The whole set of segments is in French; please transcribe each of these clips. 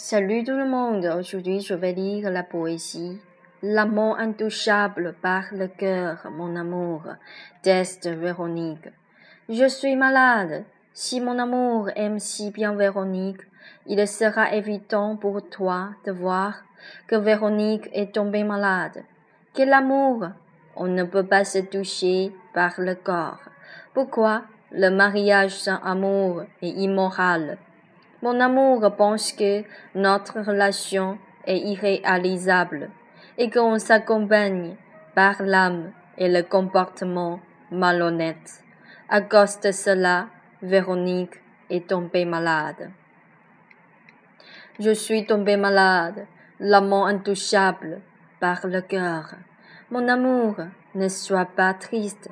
Salut tout le monde, aujourd'hui je vais lire la poésie. L'amant intouchable par le cœur, mon amour, teste Véronique. Je suis malade. Si mon amour aime si bien Véronique, il sera évident pour toi de voir que Véronique est tombée malade. Quel amour! On ne peut pas se toucher par le corps. Pourquoi? Le mariage sans amour est immoral. Mon amour pense que notre relation est irréalisable et qu'on s'accompagne par l'âme et le comportement malhonnête. À cause de cela, Véronique est tombée malade. Je suis tombée malade, l'amant intouchable par le cœur. Mon amour, ne sois pas triste.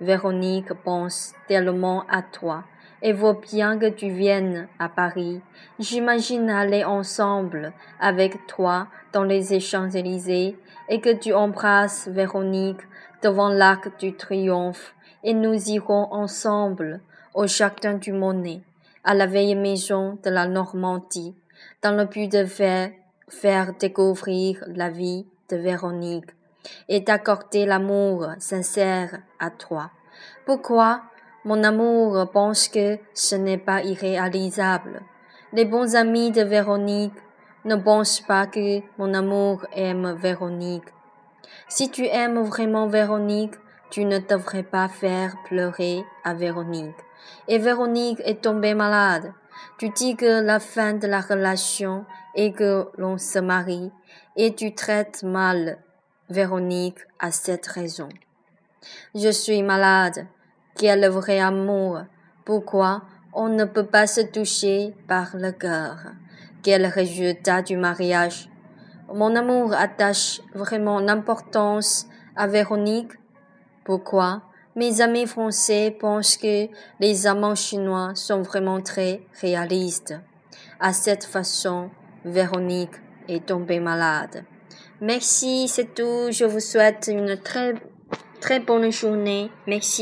Véronique pense tellement à toi et vaut bien que tu viennes à Paris. J'imagine aller ensemble avec toi dans les Champs-Élysées et que tu embrasses Véronique devant l'arc du triomphe et nous irons ensemble au jardin du Monet, à la vieille maison de la Normandie, dans le but de faire, faire découvrir la vie de Véronique et d'accorder l'amour sincère à toi. Pourquoi mon amour pense que ce n'est pas irréalisable? Les bons amis de Véronique ne pensent pas que mon amour aime Véronique. Si tu aimes vraiment Véronique, tu ne devrais pas faire pleurer à Véronique. Et Véronique est tombée malade. Tu dis que la fin de la relation est que l'on se marie et tu traites mal Véronique à cette raison. Je suis malade. Quel vrai amour! Pourquoi on ne peut pas se toucher par le cœur? Quel résultat du mariage? Mon amour attache vraiment l'importance à Véronique. Pourquoi? Mes amis français pensent que les amants chinois sont vraiment très réalistes? À cette façon, Véronique est tombée malade. Merci, c'est tout. Je vous souhaite une très, très bonne journée. Merci.